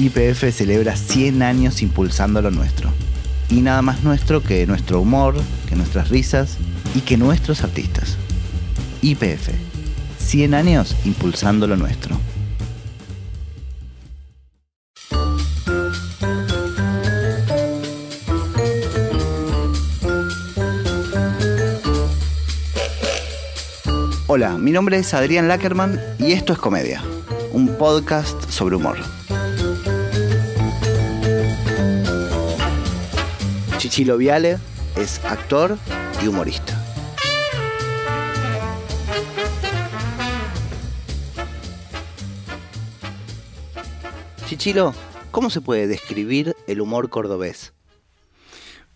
YPF celebra 100 años impulsando lo nuestro. Y nada más nuestro que nuestro humor, que nuestras risas y que nuestros artistas. YPF. 100 años impulsando lo nuestro. Hola, mi nombre es Adrián Lackerman y esto es Comedia, un podcast sobre humor. Chichilo Viale es actor y humorista. Chichilo, ¿cómo se puede describir el humor cordobés?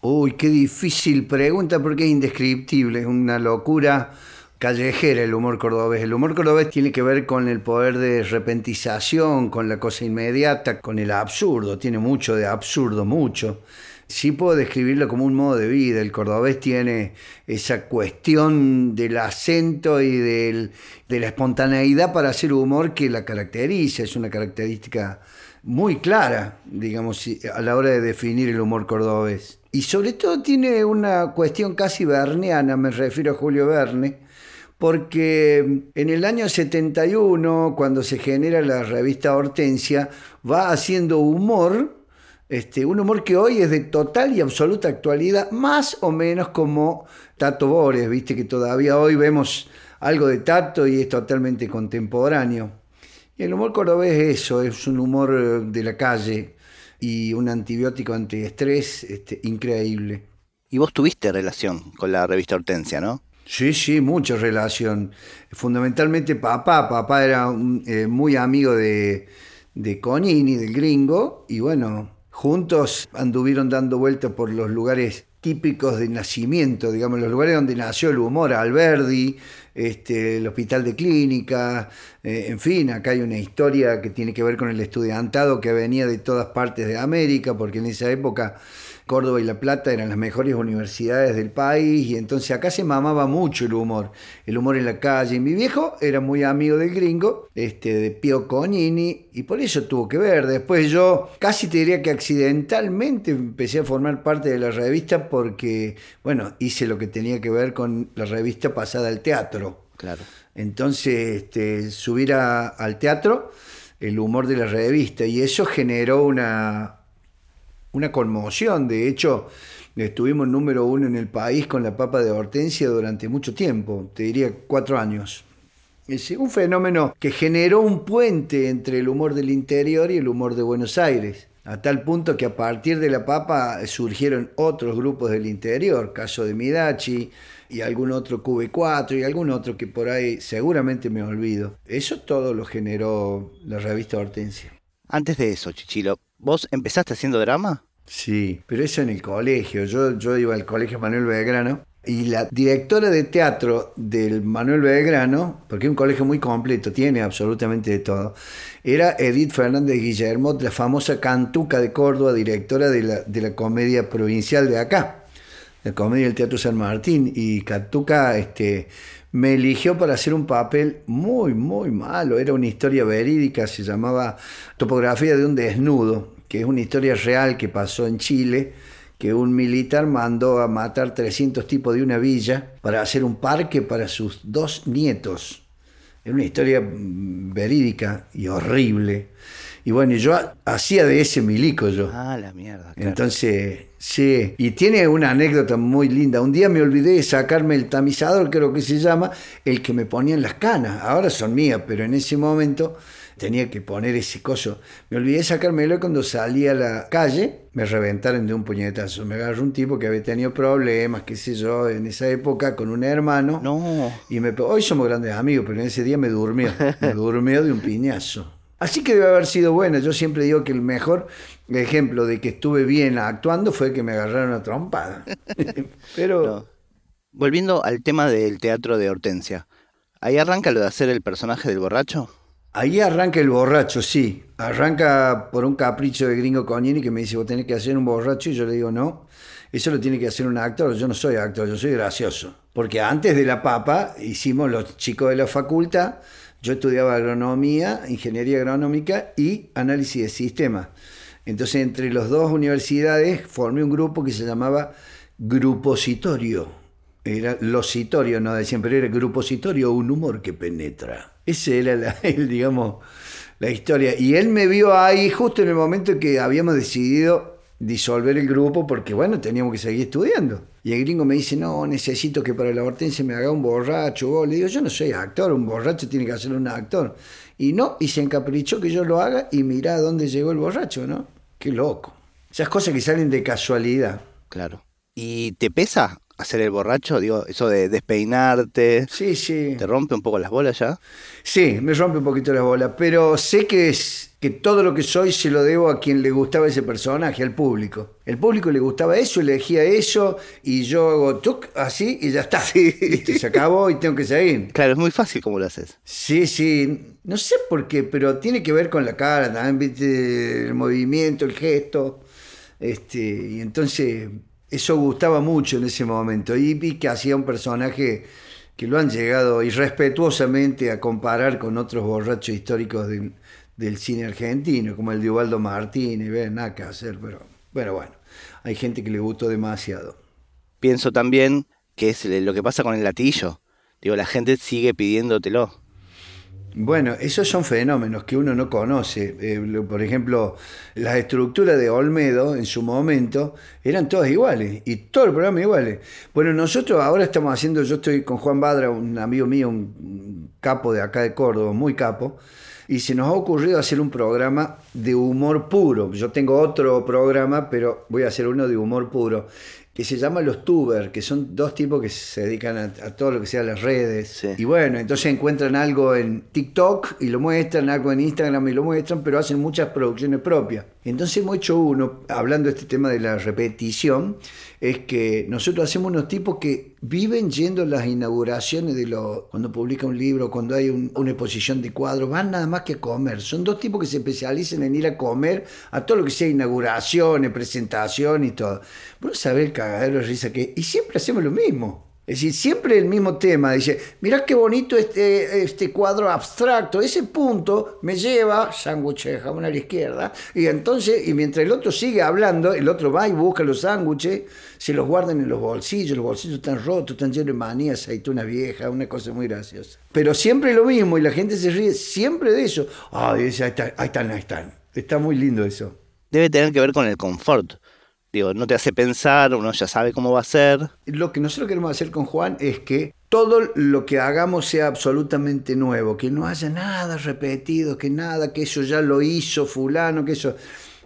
Uy, qué difícil pregunta porque es indescriptible, es una locura callejera el humor cordobés. El humor cordobés tiene que ver con el poder de repentización, con la cosa inmediata, con el absurdo. Tiene mucho de absurdo, mucho. Sí puedo describirlo como un modo de vida. El cordobés tiene esa cuestión del acento y de la espontaneidad para hacer humor que la caracteriza. Es una característica muy clara, digamos, a la hora de definir el humor cordobés. Y sobre todo tiene una cuestión casi berniana, me refiero a Julio Verne, porque en el año 71, cuando se genera la revista Hortensia, va haciendo humor, este, un humor que hoy es de total y absoluta actualidad, más o menos como Tato Bores, viste que todavía hoy vemos algo de Tato y es totalmente contemporáneo. Y el humor cordobés es eso, es un humor de la calle y un antibiótico antiestrés este, increíble. Y vos tuviste relación con la revista Hortensia, ¿no? Sí, sí, mucha relación. Fundamentalmente papá, papá era eh, muy amigo de, de Conini, del gringo, y bueno, juntos anduvieron dando vueltas por los lugares típicos de nacimiento, digamos, los lugares donde nació el humor, Alberdi, este, el Hospital de Clínica, eh, en fin, acá hay una historia que tiene que ver con el estudiantado que venía de todas partes de América, porque en esa época Córdoba y La Plata eran las mejores universidades del país y entonces acá se mamaba mucho el humor, el humor en la calle. Mi viejo era muy amigo del gringo, este, de Pio Conini, y por eso tuvo que ver. Después yo casi te diría que accidentalmente empecé a formar parte de la revista porque, bueno, hice lo que tenía que ver con la revista pasada al teatro. Claro. Entonces, este, subir al teatro el humor de la revista y eso generó una, una conmoción. De hecho, estuvimos número uno en el país con la papa de hortensia durante mucho tiempo, te diría cuatro años. Es un fenómeno que generó un puente entre el humor del interior y el humor de Buenos Aires, a tal punto que a partir de la papa surgieron otros grupos del interior, caso de Midachi y algún otro QB4 y algún otro que por ahí seguramente me olvido. Eso todo lo generó la revista Hortensia. Antes de eso, Chichilo, ¿vos empezaste haciendo drama? Sí, pero eso en el colegio. Yo, yo iba al colegio Manuel Belgrano y la directora de teatro del Manuel Belgrano, porque es un colegio muy completo, tiene absolutamente de todo, era Edith Fernández Guillermo, la famosa cantuca de Córdoba, directora de la, de la comedia provincial de acá, la comedia del Teatro San Martín. Y Cantuca este, me eligió para hacer un papel muy, muy malo. Era una historia verídica, se llamaba Topografía de un desnudo que es una historia real que pasó en Chile, que un militar mandó a matar 300 tipos de una villa para hacer un parque para sus dos nietos. Es una historia verídica y horrible. Y bueno, yo hacía de ese milico yo. Ah, la mierda. Entonces, sí. Y tiene una anécdota muy linda. Un día me olvidé de sacarme el tamizador, creo que se llama, el que me ponía en las canas. Ahora son mías, pero en ese momento tenía que poner ese coso. Me olvidé de sacármelo cuando salí a la calle, me reventaron de un puñetazo. Me agarró un tipo que había tenido problemas, qué sé yo, en esa época con un hermano. No. Y me, hoy somos grandes amigos, pero en ese día me durmió, me durmió de un piñazo. Así que debe haber sido buena. Yo siempre digo que el mejor ejemplo de que estuve bien actuando fue que me agarraron a trompada. pero... Volviendo al tema del teatro de Hortensia, ¿ahí arranca lo de hacer el personaje del borracho? Ahí arranca el borracho, sí. Arranca por un capricho de gringo Cognini que me dice, vos tenés que hacer un borracho, y yo le digo, no, eso lo tiene que hacer un actor, yo no soy actor, yo soy gracioso. Porque antes de la papa hicimos los chicos de la facultad, Yo estudiaba agronomía, ingeniería agronómica y análisis de sistemas. Entonces, entre las dos universidades formé un grupo que se llamaba Grupositorio. Era lositorio, no decían, pero era grupositorio, un humor que penetra. Ese era la, el, digamos, la historia. Y él me vio ahí justo en el momento que habíamos decidido disolver el grupo porque, bueno, teníamos que seguir estudiando. Y el gringo me dice, no, necesito que para la hortensia me haga un borracho. Le digo, yo no soy actor, un borracho tiene que hacer un actor. Y no, y se encaprichó que yo lo haga y mira a dónde llegó el borracho, ¿no? Qué loco. Esas cosas que salen de casualidad. Claro. ¿Y te pesa hacer el borracho? Digo, eso de despeinarte. Sí, sí. ¿Te rompe un poco las bolas ya? Sí, me rompe un poquito las bolas, pero sé que es que todo lo que soy se lo debo a quien le gustaba ese personaje, al público. El público le gustaba eso, elegía eso, y yo hago tuc, así, y ya está. se acabó y tengo que seguir. Claro, es muy fácil como lo haces. Sí, sí. No sé por qué, pero tiene que ver con la cara también, ¿viste? el movimiento, el gesto. Este, y entonces eso gustaba mucho en ese momento. Y que hacía un personaje que lo han llegado irrespetuosamente a comparar con otros borrachos históricos del, cine argentino, como el de Ubaldo Martínez, nada que hacer, pero bueno, bueno, hay gente que le gustó demasiado. Pienso también que es lo que pasa con el latillo. Digo, la gente sigue pidiéndotelo. Bueno, esos son fenómenos que uno no conoce. Eh, por ejemplo, las estructuras de Olmedo en su momento eran todas iguales y todo el programa iguales. Bueno, nosotros ahora estamos haciendo, yo estoy con Juan Badra, un amigo mío, un capo de acá de Córdoba, muy capo, y se nos ha ocurrido hacer un programa de humor puro. Yo tengo otro programa, pero voy a hacer uno de humor puro que se llama los tubers, que son dos tipos que se dedican a, todo lo que sea las redes. Y bueno, entonces encuentran algo en TikTok y lo muestran, algo en Instagram y lo muestran, pero hacen muchas producciones propias. Entonces hemos hecho uno, hablando de este tema de la repetición, es que nosotros hacemos unos tipos que viven yendo a las inauguraciones de los, cuando publica un libro, cuando hay una exposición de cuadros, van nada más que a comer. Son dos tipos que se especializan en ir a comer a todo lo que sea inauguraciones, presentación y todo. Bueno, saber el cagadero de risa que... Y siempre hacemos lo mismo. Es decir, siempre el mismo tema. Dice, mirá qué bonito este, este cuadro abstracto. Ese punto me lleva, sándwich de jamón a la izquierda. Y entonces, y mientras el otro sigue hablando, el otro va y busca los sándwiches, se los guardan en los bolsillos. Los bolsillos están rotos, están llenos de manía, aceituna vieja, una cosa muy graciosa. Pero siempre lo mismo y la gente se ríe siempre de eso. Ay, ahí, están, ahí están, ahí están. Está muy lindo eso. Debe tener que ver con el confort Digo, no te hace pensar, uno ya sabe cómo va a ser. Lo que nosotros queremos hacer con Juan es que todo lo que hagamos sea absolutamente nuevo, que no haya nada repetido, que nada, que eso ya lo hizo fulano, que eso...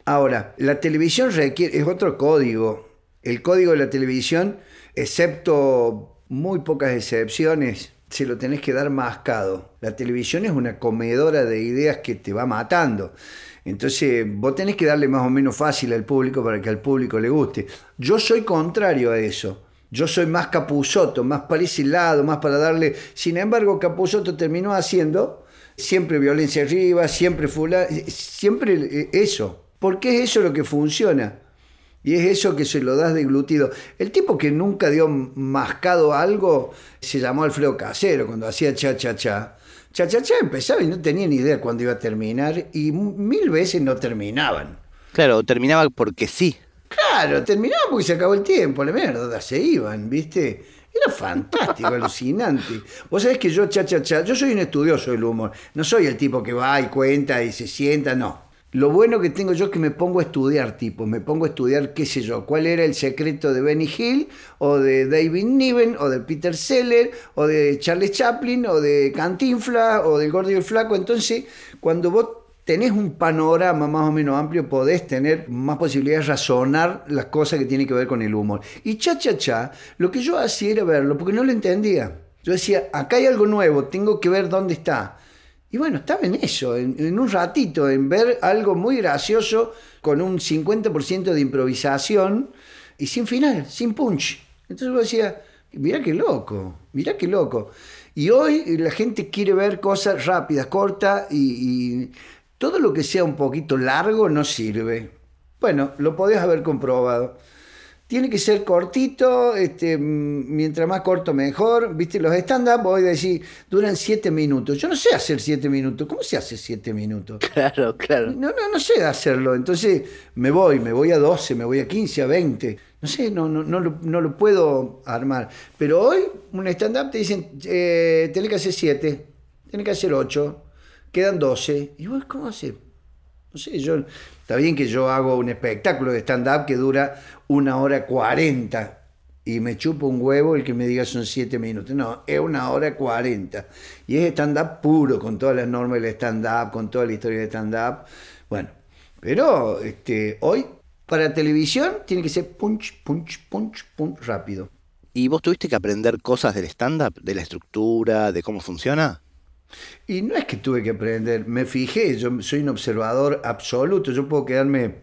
Ahora, la televisión requiere, es otro código. El código de la televisión, excepto muy pocas excepciones, se lo tenés que dar mascado. La televisión es una comedora de ideas que te va matando. Entonces, vos tenés que darle más o menos fácil al público para que al público le guste. Yo soy contrario a eso. Yo soy más capuzoto, más para ese lado, más para darle. Sin embargo, capuzoto terminó haciendo siempre violencia arriba, siempre fula, siempre eso. Porque es eso lo que funciona. Y es eso que se lo das deglutido. El tipo que nunca dio mascado algo se llamó Alfredo Casero cuando hacía cha cha cha. Cha cha cha empezaba y no tenía ni idea cuándo iba a terminar y mil veces no terminaban. Claro, terminaba porque sí. Claro, terminaba porque se acabó el tiempo, la mierda, se iban, ¿viste? Era fantástico, alucinante. Vos sabés que yo, cha, cha, cha, yo soy un estudioso del humor. No soy el tipo que va y cuenta y se sienta, no. Lo bueno que tengo yo es que me pongo a estudiar tipos, me pongo a estudiar, qué sé yo, cuál era el secreto de Benny Hill, o de David Niven, o de Peter Seller, o de Charles Chaplin, o de Cantinfla, o del Gordo y el Flaco. Entonces, cuando vos tenés un panorama más o menos amplio, podés tener más posibilidades de razonar las cosas que tienen que ver con el humor. Y cha, cha, cha, lo que yo hacía era verlo, porque no lo entendía. Yo decía, acá hay algo nuevo, tengo que ver dónde está. Y bueno, estaba en eso, en, un ratito, en ver algo muy gracioso con un 50% de improvisación y sin final, sin punch. Entonces yo decía, mira qué loco, mira qué loco. Y hoy la gente quiere ver cosas rápidas, cortas y, y todo lo que sea un poquito largo no sirve. Bueno, lo podés haber comprobado. Tiene que ser cortito, este, mientras más corto mejor. Viste, los stand-up, voy a decir, duran siete minutos. Yo no sé hacer siete minutos. ¿Cómo se hace siete minutos? Claro, claro. No, no, no sé hacerlo. Entonces me voy, me voy a 12, me voy a 15, a 20. No sé, no, no, no, lo, no lo puedo armar. Pero hoy, un stand-up te dicen, eh, tenés que hacer siete, tenés que hacer ocho, quedan 12. Y vos, ¿cómo haces? Yo, está bien que yo hago un espectáculo de stand-up que dura una hora cuarenta y me chupo un huevo el que me diga son siete minutos. No, es una hora cuarenta. Y es stand-up puro, con todas las normas del stand-up, con toda la historia de stand-up. Bueno, pero este, hoy para televisión tiene que ser punch, punch, punch, punch, rápido. ¿Y vos tuviste que aprender cosas del stand-up, de la estructura, de cómo funciona? Y no es que tuve que aprender, me fijé, yo soy un observador absoluto, yo puedo quedarme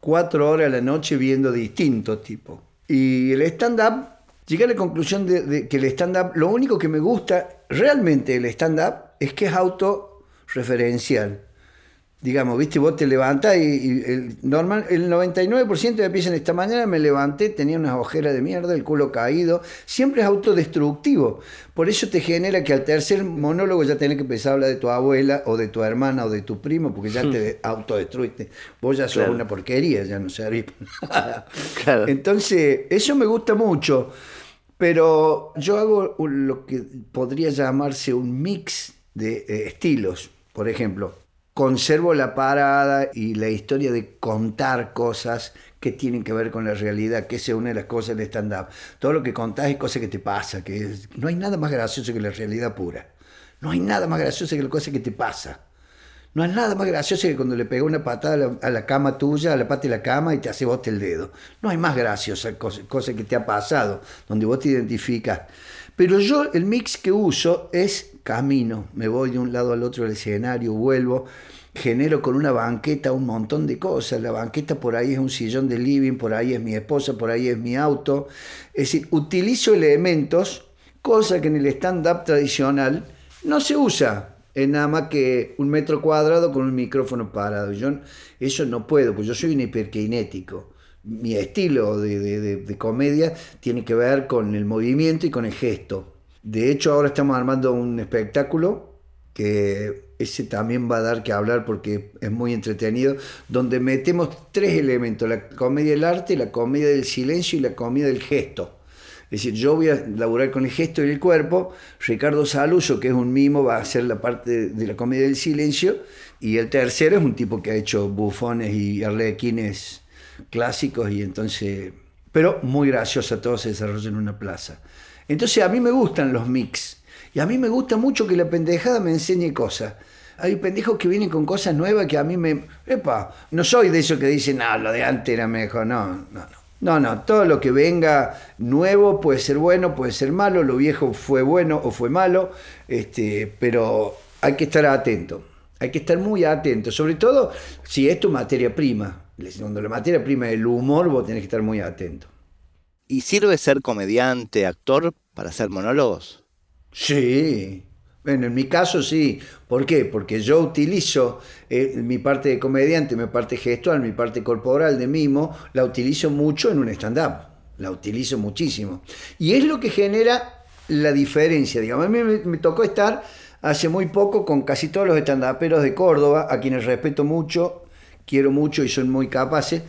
cuatro horas a la noche viendo distintos tipos. Y el stand-up, llegué a la conclusión de, que el stand-up, lo único que me gusta realmente del stand-up es que es autorreferencial digamos, viste, vos te levantás y, el, normal, el 99% de piensan esta mañana me levanté, tenía unas ojeras de mierda, el culo caído, siempre es autodestructivo. Por eso te genera que al tercer monólogo ya tenés que empezar a hablar de tu abuela o de tu hermana o de tu primo, porque ya te autodestruiste. Vos ya sos una porquería, ya no servís claro. Entonces, eso me gusta mucho, pero yo hago lo que podría llamarse un mix de eh, estilos. Por ejemplo, conservo la parada y la historia de contar cosas que tienen que ver con la realidad, que es una de las cosas del stand-up. Todo lo que contás es cosa que te pasa, que no hay nada más gracioso que la realidad pura. No hay nada más gracioso que la cosa que te pasa. No hay nada más gracioso que cuando le pega una patada a la, cama tuya, a la pata de la cama y te hace bote el dedo. No hay más graciosa cosa, cosa que te ha pasado, donde vos te identificas. Pero yo el mix que uso es camino, me voy de un lado al otro del escenario, vuelvo, genero con una banqueta un montón de cosas. La banqueta por ahí es un sillón de living, por ahí es mi esposa, por ahí es mi auto. Es decir, utilizo elementos, cosa que en el stand-up tradicional no se usa. Es nada más que un metro cuadrado con un micrófono parado. Yo eso no puedo, pues yo soy un hiperkinético mi estilo de, comedia tiene que ver con el movimiento y con el gesto. De hecho, ahora estamos armando un espectáculo que ese también va a dar que hablar porque es muy entretenido, donde metemos tres elementos, la comedia del arte, la comedia del silencio y la comedia del gesto. Es decir, yo voy a laburar con el gesto y el cuerpo, Ricardo Saluso, que es un mimo, va a hacer la parte de la comedia del silencio, y el tercero es un tipo que ha hecho bufones y arlequines clásicos y entonces, pero muy graciosa, todo se desarrolla en una plaza. Entonces a mí me gustan los mix y a mí me gusta mucho que la pendejada me enseñe cosas. Hay pendejos que vienen con cosas nuevas que a mí me... Epa, no soy de esos que dicen, no, lo de antes era mejor, no, no, no. No, no, todo lo que venga nuevo puede ser bueno, puede ser malo, lo viejo fue bueno o fue malo, este, pero hay que estar atento, hay que estar muy atento, sobre todo si es tu materia prima. Cuando la materia prima es el humor, vos tenés que estar muy atento. ¿Y sirve ser comediante, actor, para hacer monólogos? Sí. Bueno, en mi caso sí. ¿Por qué? Porque yo utilizo eh, mi parte de comediante, mi parte gestual, mi parte corporal de mimo, la utilizo mucho en un stand-up. La utilizo muchísimo. Y es lo que genera la diferencia. Digamos, a mí me, me tocó estar hace muy poco con casi todos los stand-uperos de Córdoba, a quienes respeto mucho quiero mucho y son muy capaces.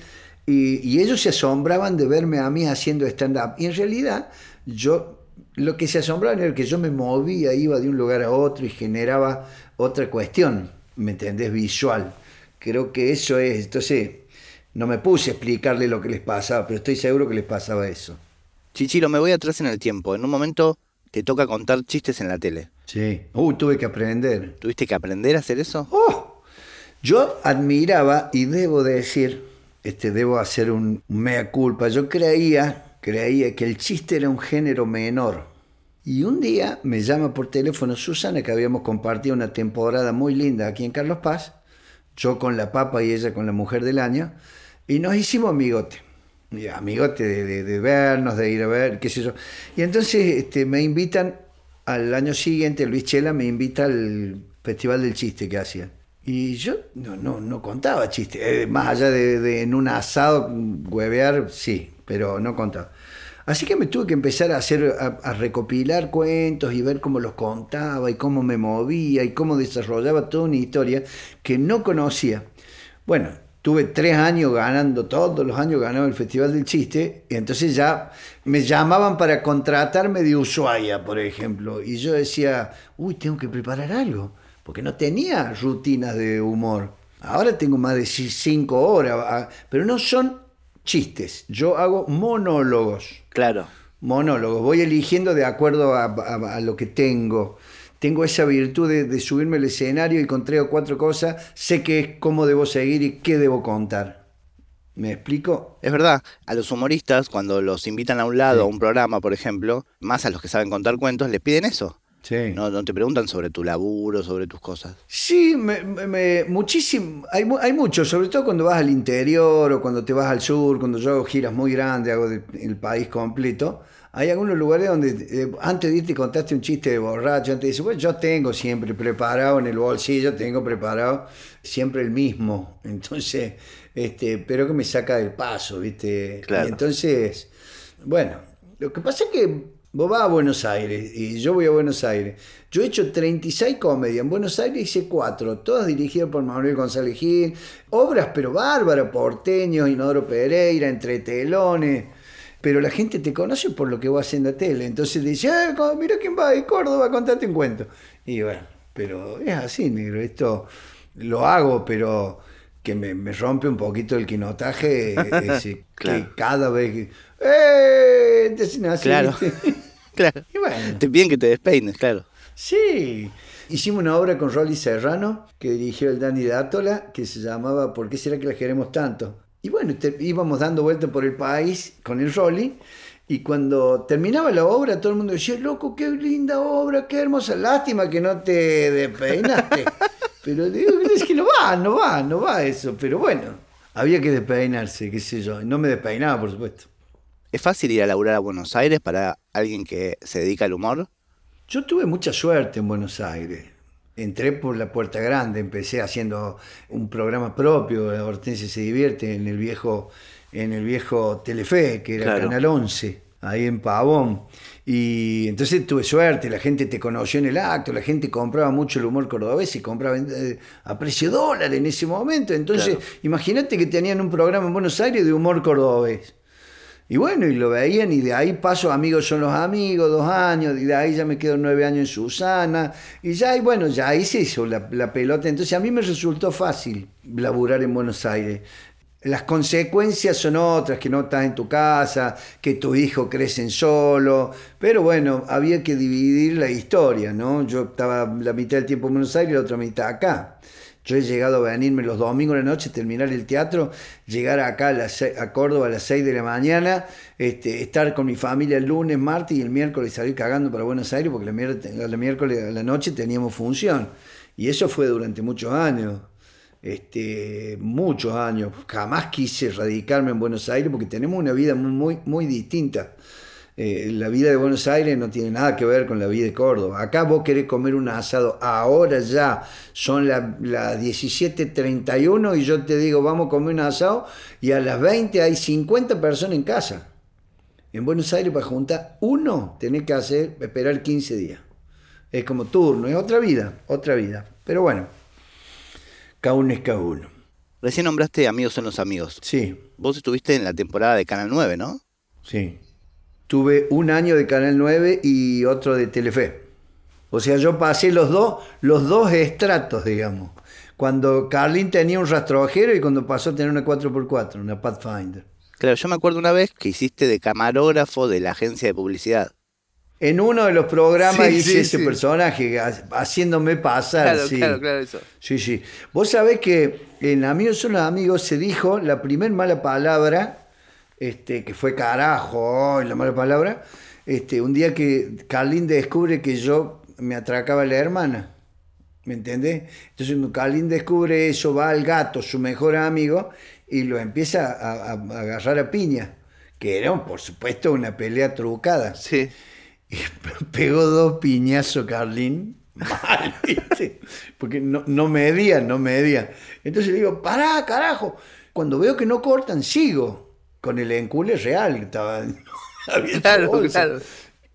Y, ellos se asombraban de verme a mí haciendo stand-up. Y en realidad, yo lo que se asombraban era que yo me movía, iba de un lugar a otro y generaba otra cuestión, ¿me entendés? Visual. Creo que eso es. Entonces, no me puse a explicarle lo que les pasaba, pero estoy seguro que les pasaba eso. Chichiro, me voy atrás en el tiempo. En un momento te toca contar chistes en la tele. Sí. Uy, tuve que aprender. ¿Tuviste que aprender a hacer eso? ¡Oh! Yo admiraba, y debo decir, este, debo hacer un mea culpa, yo creía, creía que el chiste era un género menor. Y un día me llama por teléfono Susana, que habíamos compartido una temporada muy linda aquí en Carlos Paz, yo con la papa y ella con la mujer del año, y nos hicimos amigote. amigote de, de, vernos, de ir a ver, qué sé yo. Y entonces este, me invitan al año siguiente, Luis Chela me invita al Festival del Chiste que hacían. Y yo no, no, no contaba chistes. Eh, más allá de, en un asado huevear, sí, pero no contaba. Así que me tuve que empezar a hacer, a, a recopilar cuentos y ver cómo los contaba y cómo me movía y cómo desarrollaba toda una historia que no conocía. Bueno, tuve tres años ganando, todos los años ganaba el Festival del Chiste, y entonces ya me llamaban para contratarme de Ushuaia, por ejemplo, y yo decía, uy, tengo que preparar algo, porque no tenía rutinas de humor. Ahora tengo más de ci- cinco horas, ah, pero no son chistes, yo hago monólogos Claro. monólogos. Voy eligiendo de acuerdo a, a- a lo que tengo. Tengo esa virtud de, de subirme al escenario y con tres o cuatro cosas sé qué es cómo debo seguir y qué debo contar. ¿Me explico? Es verdad, a los humoristas, cuando los invitan a un lado, Sí. a un programa, por ejemplo, más a los que saben contar cuentos, les piden eso. Sí. No, no te preguntan sobre tu laburo, sobre tus cosas. Sí, me, me- muchísimo. Hay, hay mucho, sobre todo cuando vas al interior o cuando te vas al sur, cuando yo hago giras muy grandes, hago de- el país completo. Hay algunos lugares donde eh, antes de irte contaste un chiste de borracho, antes dices, bueno, yo tengo siempre preparado en el bolsillo, tengo preparado siempre el mismo. Entonces, este, pero que me saca del paso, ¿viste? Claro. Y entonces, bueno, lo que pasa es que vos vas a Buenos Aires y yo voy a Buenos Aires. Yo he hecho 36 comedias. En Buenos Aires hice cuatro, todas dirigidas por Manuel González Gil. Obras, pero bárbaras, porteños, Inodoro Pereira, Entre Telones. Pero la gente te conoce por lo que vos haciendo tele. Entonces dice, co- mira quién va de Córdoba, contate un cuento. Y bueno, pero es así, negro. Esto lo hago, pero que me, me rompe un poquito el quinotaje. es que Claro. cada vez que. ¡Eh! Claro. ¿viste? Claro. Y bueno. Te piden que te despeines, claro. Sí. Hicimos una obra con Rolly Serrano, que dirigió el Danny Dátola, que se llamaba ¿Por qué será que la queremos tanto? Y bueno, te- íbamos dando vueltas por el país con el Rolly, y cuando terminaba la obra, todo el mundo decía, loco, qué linda obra, qué hermosa, lástima que no te despeinaste. pero digo, es que no va, no va, no va eso, pero bueno, había que despeinarse, qué sé yo, no me despeinaba, por supuesto. ¿Es fácil ir a laburar a Buenos Aires para alguien que se dedica al humor? Yo tuve mucha suerte en Buenos Aires. Entré por la puerta grande, empecé haciendo un programa propio, Hortensia se divierte, en el viejo, en el viejo Telefe, que era Claro. Canal 11, ahí en Pavón. Y entonces tuve suerte, la gente te conoció en el acto, la gente compraba mucho el humor cordobés y compraba eh, a precio dólar en ese momento. Entonces, Claro. imagínate que tenían un programa en Buenos Aires de humor cordobés. Y bueno, y lo veían, y de ahí paso amigos son los amigos, dos años, y de ahí ya me quedo nueve años en Susana, y ya, y bueno, ya se hizo la, la pelota. Entonces a mí me resultó fácil laburar en Buenos Aires. Las consecuencias son otras, que no estás en tu casa, que tu hijo crece solo, pero bueno, había que dividir la historia, ¿no? Yo estaba la mitad del tiempo en Buenos Aires y la otra mitad acá. Yo he llegado a venirme los domingos de la noche, terminar el teatro, llegar acá a, las a Córdoba a las 6 de la mañana, este, estar con mi familia el lunes, martes y el miércoles salir cagando para Buenos Aires porque la miércoles a la noche teníamos función. Y eso fue durante muchos años, este, muchos años. Jamás quise radicarme en Buenos Aires porque tenemos una vida muy, muy, distinta. Eh, la vida de Buenos Aires no tiene nada que ver con la vida de Córdoba. Acá vos querés comer un asado, ahora ya son las la 17.31 y yo te digo, vamos a comer un asado y a las 20 hay 50 personas en casa. En Buenos Aires para juntar uno tenés que hacer, esperar 15 días. Es como turno, es otra vida, otra vida. Pero bueno, cada uno es cada uno. Recién nombraste Amigos son los amigos. Sí, Vos estuviste en la temporada de Canal 9, ¿no? Sí. Tuve un año de Canal 9 y otro de Telefe. O sea, yo pasé los dos, los dos estratos, digamos. Cuando Carlin tenía un rastrojero y cuando pasó a tener una 4x4, una Pathfinder. Claro, yo me acuerdo una vez que hiciste de camarógrafo de la agencia de publicidad. En uno de los programas Sí, hice sí, ese sí. personaje, ha- haciéndome pasar. sí. eso. Sí, sí. Vos sabés que en Amigos son los amigos se dijo la primer mala palabra, este, que fue carajo, la mala palabra, este, un día que Carlín descubre que yo me atracaba a la hermana. ¿Me entendés? Entonces cuando Carlín descubre eso, va al gato, su mejor amigo, y lo empieza a, a- a agarrar a piña. Que era, por supuesto, una pelea trucada. Sí. Y pegó dos piñazos Carlín, mal, ¿viste? Porque no, no medían, no medían. Entonces le digo, pará, carajo. Cuando veo que no cortan, sigo. Con el encule real, estaba Claro, claro.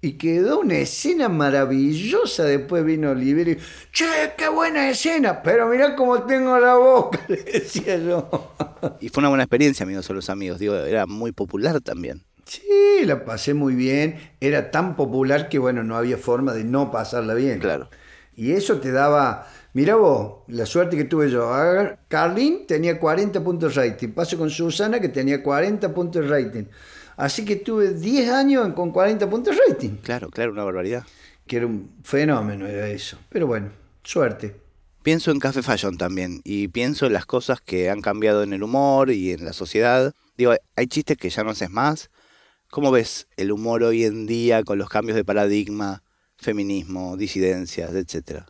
Y quedó una escena maravillosa. Después vino Oliver y, che, qué buena escena. Pero mirá cómo tengo la boca, le decía yo. Y fue una buena experiencia, amigos son los amigos. Digo, era muy popular también. Sí, la pasé muy bien. Era tan popular que, bueno, no había forma de no pasarla bien. Claro. Y eso te daba. Mirá vos, la suerte que tuve yo. Carlín tenía 40 puntos de rating. Paso con Susana que tenía 40 puntos de rating. Así que tuve 10 años con 40 puntos de rating. Claro, claro, una barbaridad. Que era un fenómeno, era eso. Pero bueno, suerte. Pienso en Café Fashion también y pienso en las cosas que han cambiado en el humor y en la sociedad. Digo, hay chistes que ya no haces más. ¿Cómo ves el humor hoy en día con los cambios de paradigma, feminismo, disidencias, etcétera?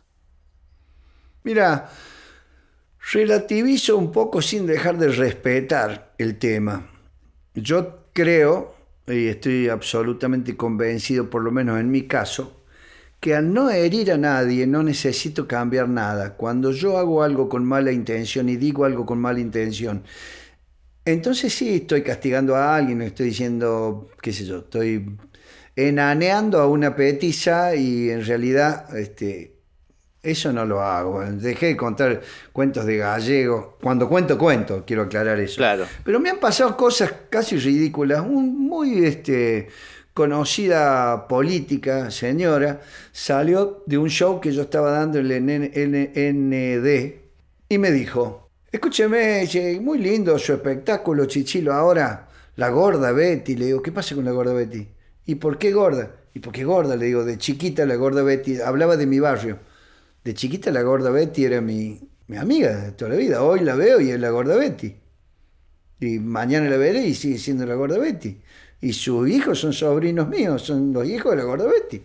Mira, relativizo un poco sin dejar de respetar el tema. Yo creo, y estoy absolutamente convencido, por lo menos en mi caso, que al no herir a nadie no necesito cambiar nada. Cuando yo hago algo con mala intención y digo algo con mala intención, entonces sí estoy castigando a alguien, estoy diciendo, qué sé yo, estoy enaneando a una petiza y en realidad este, eso no lo hago. Dejé de contar cuentos de gallego. Cuando cuento, cuento, quiero aclarar eso. Claro. Pero me han pasado cosas casi ridículas. Un muy este, conocida política, señora, salió de un show que yo estaba dando en el ND y me dijo, escúcheme, che, muy lindo su espectáculo, Chichilo, ahora la gorda Betty. Le digo, ¿qué pasa con la gorda Betty? ¿Y por qué gorda? ¿Y por qué gorda? Le digo, de chiquita la gorda Betty, hablaba de mi barrio. De chiquita la gorda Betty era mi, mi amiga de toda la vida. Hoy la veo y es la gorda Betty. Y mañana la veré y sigue siendo la gorda Betty. Y sus hijos son sobrinos míos, son los hijos de la gorda Betty.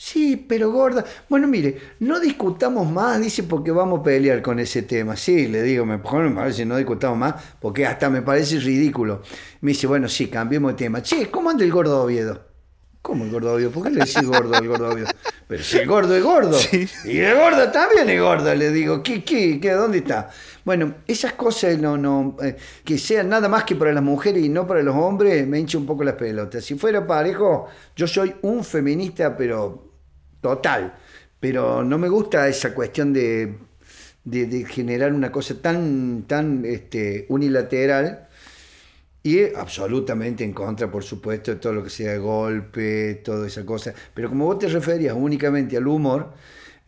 Sí, pero gorda. Bueno, mire, no discutamos más, dice, porque vamos a pelear con ese tema. Sí, le digo, me, me parece no discutamos más, porque hasta me parece ridículo. Me dice, bueno, sí, cambiemos de tema. Che, ¿cómo anda el gordo Oviedo? ¿Cómo el gordo Oviedo? ¿Por qué le decís gordo al gordo Oviedo? Pero si el gordo es gordo. Y el gordo también es gorda, le digo. ¿Qué, qué, qué, dónde está? Bueno, esas cosas no, no, eh, que sean nada más que para las mujeres y no para los hombres, me hincha un poco las pelotas. Si fuera parejo, yo soy un feminista, pero total. Pero no me gusta esa cuestión de, de, generar una cosa tan, tan este, unilateral. Y absolutamente en contra, por supuesto, de todo lo que sea golpe, toda esa cosa. Pero como vos te referías únicamente al humor,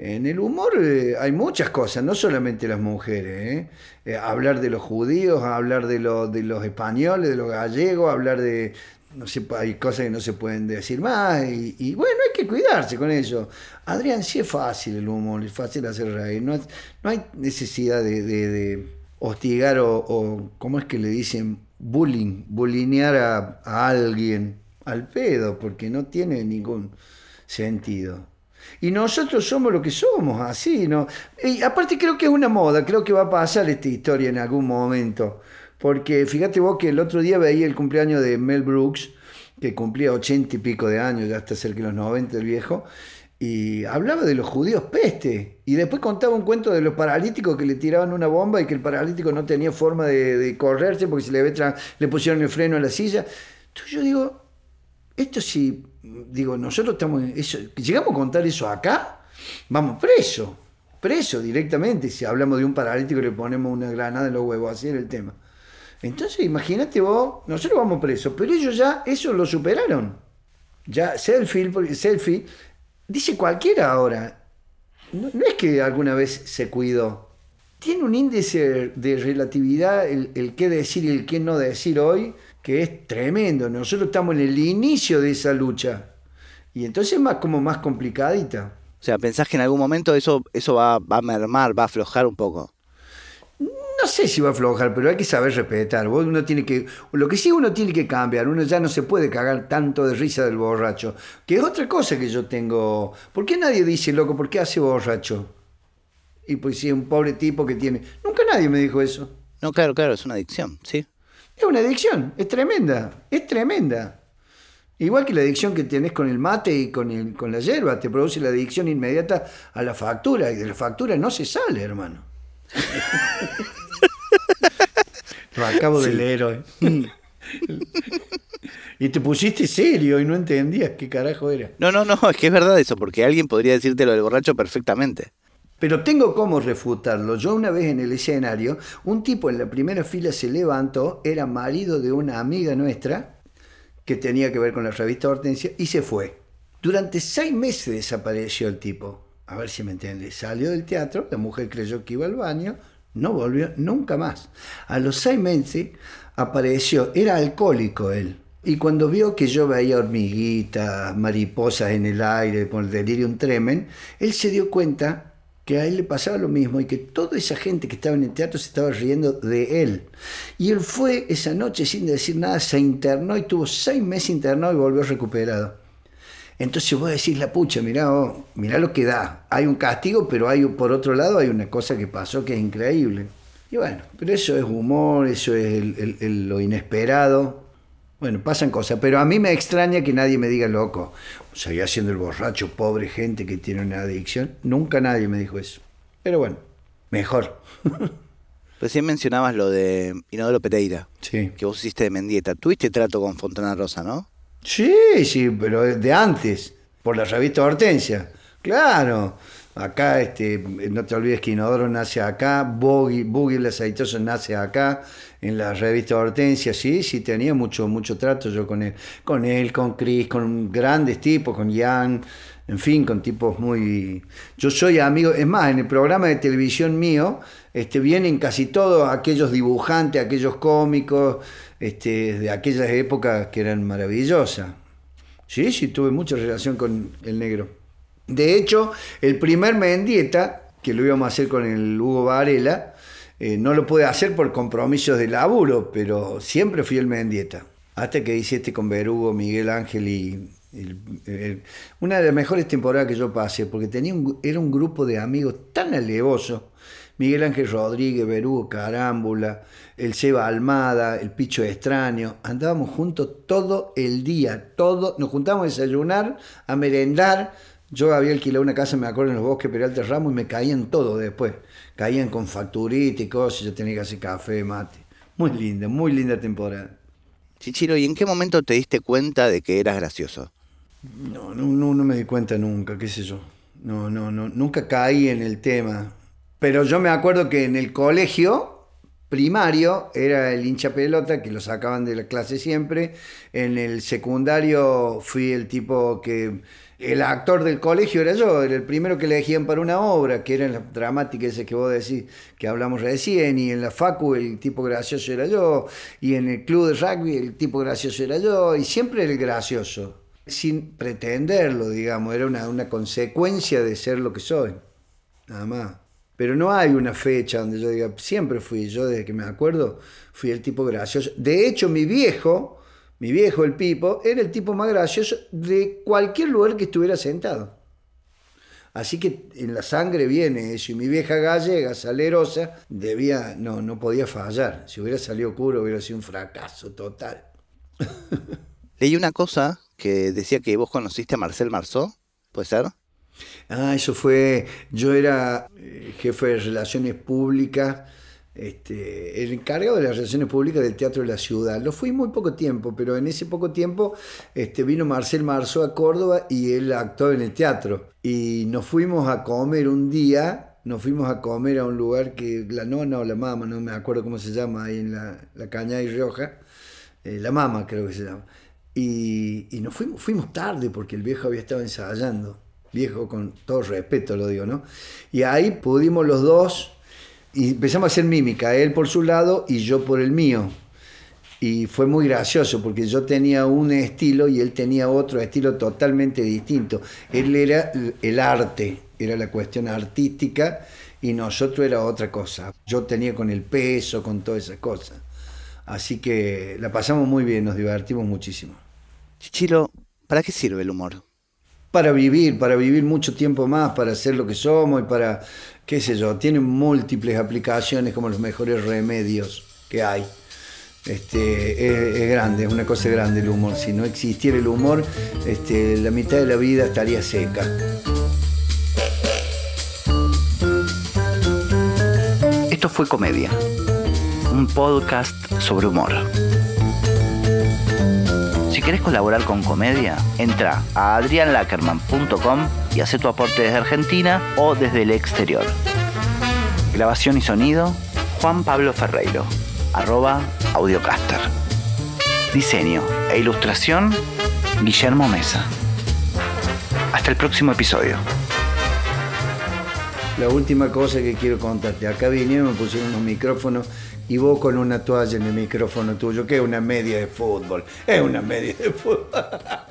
en el humor eh, hay muchas cosas, no solamente las mujeres. ¿eh? Eh, hablar de los judíos, hablar de los españoles, de los gallegos, hablar de... No sé, hay cosas que no se pueden decir más y, y, bueno, hay que cuidarse con eso. Adrián, sí es fácil el humor, es fácil hacer reír, no, no hay necesidad de, de, de hostigar o, o, ¿cómo es que le dicen? bullying, bullinear a, a, alguien al pedo, porque no tiene ningún sentido. Y nosotros somos lo que somos, así, ¿no? Y aparte creo que es una moda, creo que va a pasar esta historia en algún momento. Porque fíjate vos que el otro día veía el cumpleaños de Mel Brooks, que cumplía ochenta y pico de años, ya está cerca de los 90 el viejo, y hablaba de los judíos peste. Y después contaba un cuento de los paralíticos que le tiraban una bomba y que el paralítico no tenía forma de, correrse porque se le, le pusieron el freno a la silla. Entonces yo digo, esto sí, digo, nosotros estamos, eso, llegamos a contar eso acá, vamos preso, preso directamente. Si hablamos de un paralítico y le ponemos una granada en los huevos, así era el tema. Entonces imagínate vos, nosotros vamos presos, pero ellos ya eso lo superaron. Ya selfie, selfie dice cualquiera ahora. No, no, es que alguna vez se cuidó. Tiene un índice de relatividad el, el qué decir y el qué no decir hoy que es tremendo. Nosotros estamos en el inicio de esa lucha. Y entonces es más como más complicadita. O sea, ¿pensás que en algún momento eso, eso va, va a mermar, va a aflojar un poco? No sé si va a aflojar, pero hay que saber respetar. Uno tiene que, lo que sí uno tiene que cambiar, uno ya no se puede cagar tanto de risa del borracho, que es otra cosa que yo tengo. ¿Por qué nadie dice, loco, por qué hace borracho? Y pues sí, un pobre tipo que tiene. Nunca nadie me dijo eso. No, claro, claro, es una adicción, sí. Es una adicción, es tremenda, es tremenda. Igual que la adicción que tenés con el mate y con, el, con la hierba, te produce la adicción inmediata a la factura y de la factura no se sale, hermano. Lo acabo de leer hoy. y te pusiste serio y no entendías qué carajo era. No, no, no, es que es verdad eso, porque alguien podría decirte lo del borracho perfectamente. Pero tengo cómo refutarlo. Yo una vez en el escenario, un tipo en la primera fila se levantó, era marido de una amiga nuestra, que tenía que ver con la revista Hortensia, y se fue. Durante seis meses desapareció el tipo. A ver si me entiende. Salió del teatro, la mujer creyó que iba al baño, no volvió nunca más. A los seis meses apareció, era alcohólico él. Y cuando vio que yo veía hormiguitas, mariposas en el aire, por el delirium tremen, él se dio cuenta que a él le pasaba lo mismo y que toda esa gente que estaba en el teatro se estaba riendo de él. Y él fue esa noche sin decir nada, se internó y tuvo seis meses internado y volvió recuperado. Entonces vos decís, la pucha, mirá, oh, mirá lo que da. Hay un castigo, pero hay por otro lado hay una cosa que pasó que es increíble. Y bueno, pero eso es humor, eso es lo inesperado. Bueno, pasan cosas, pero a mí me extraña que nadie me diga loco seguía siendo el borracho, pobre gente que tiene una adicción. Nunca nadie me dijo eso. Pero bueno, mejor. Recién mencionabas lo de Inodoro Pereira. Sí. Que vos hiciste de Mendieta. Tuviste trato con Fontana Rosa, ¿no? Sí, sí, pero de antes, por la revista Hortensia. Claro. Acá, este, no te olvides que Inodoro nace acá, Boogie, el aceitoso nace acá, en la revista Hortensia, sí, sí, tenía mucho, mucho trato yo con él, con él, con Chris, con grandes tipos, con Jan, en fin, con tipos muy... Yo soy amigo, es más, en el programa de televisión mío, este, vienen casi todos aquellos dibujantes, aquellos cómicos, este, de aquellas épocas que eran maravillosas. Sí, sí, tuve mucha relación con el negro. De hecho, el primer Mendieta, que lo íbamos a hacer con el Hugo Varela, eh, no lo pude hacer por compromisos de laburo, pero siempre fui el Mendieta. Hasta que hice este con Berugo, Miguel Ángel y... una de las mejores temporadas que yo pasé, porque tenía era un grupo de amigos tan alevoso. Miguel Ángel Rodríguez, Berugo Carámbula, el Seba Almada, el Picho Extraño. Andábamos juntos todo el día, todo. Nos juntábamos a desayunar, a merendar. Yo había alquilado una casa, me acuerdo, en los bosques Peralta Ramos y me caían todo después caían con facturita y cosas, yo tenía que hacer café, mate. Muy linda, muy linda temporada. Chichiro, ¿y en qué momento te diste cuenta de que eras gracioso? No, no, no, no me di cuenta nunca, qué sé yo. No, no, no, nunca caí en el tema. Pero yo me acuerdo que en el colegio primario era el hincha pelota, que lo sacaban de la clase siempre. En el secundario fui el tipo que el actor del colegio era yo, era el primero que elegían para una obra, que era en la dramática ese que vos decís, que hablamos recién, y en la Facu el tipo gracioso era yo, y en el club de rugby el tipo gracioso era yo, y siempre el gracioso, sin pretenderlo, digamos, era una, una consecuencia de ser lo que soy, nada más. Pero no hay una fecha donde yo diga, siempre fui yo, desde que me acuerdo, fui el tipo gracioso. De hecho, mi viejo, mi viejo, el Pipo, era el tipo más gracioso de cualquier lugar que estuviera sentado. Así que en la sangre viene eso. Y mi vieja gallega, salerosa, debía, no, no podía fallar. Si hubiera salido puro, hubiera sido un fracaso total. Leí una cosa que decía que vos conociste a Marcel Marceau, ¿puede ser? Ah, eso fue, yo era eh, jefe de relaciones públicas este, el encargado de las relaciones públicas del Teatro de la Ciudad. Lo fui muy poco tiempo, pero en ese poco tiempo este, vino Marcel Marzo a Córdoba y él actuó en el teatro. Y nos fuimos a comer un día, nos fuimos a comer a un lugar que la nona o la mama, no me acuerdo cómo se llama, ahí en la, la Cañada y Rioja, eh, la mama creo que se llama. Y, y nos fuimos tarde porque el viejo había estado ensayando, viejo con todo respeto lo digo, ¿no? Y ahí pudimos los dos y empezamos a hacer mímica, él por su lado y yo por el mío. Y fue muy gracioso porque yo tenía un estilo y él tenía otro estilo totalmente distinto. Él era el arte, era la cuestión artística y nosotros era otra cosa. Yo tenía con el peso, con todas esas cosas. Así que la pasamos muy bien, nos divertimos muchísimo. Chichilo, ¿para qué sirve el humor? Para vivir, para vivir mucho tiempo más, para ser lo que somos y para qué sé yo, tiene múltiples aplicaciones como los mejores remedios que hay. este, es, grande, es una cosa grande el humor. Si no existiera el humor, este, la mitad de la vida estaría seca. Esto fue Comedia, un podcast sobre humor. Si querés colaborar con Comedia, entra a adrianlackerman.com y hace tu aporte desde Argentina o desde el exterior. Grabación y sonido, Juan Pablo Ferreiro, arroba audiocaster. Diseño e ilustración, Guillermo Mesa. Hasta el próximo episodio. La última cosa que quiero contarte, acá vinieron, me pusieron unos micrófonos y vos con una toalla en el micrófono tuyo, que es una media de fútbol, es una media de fútbol.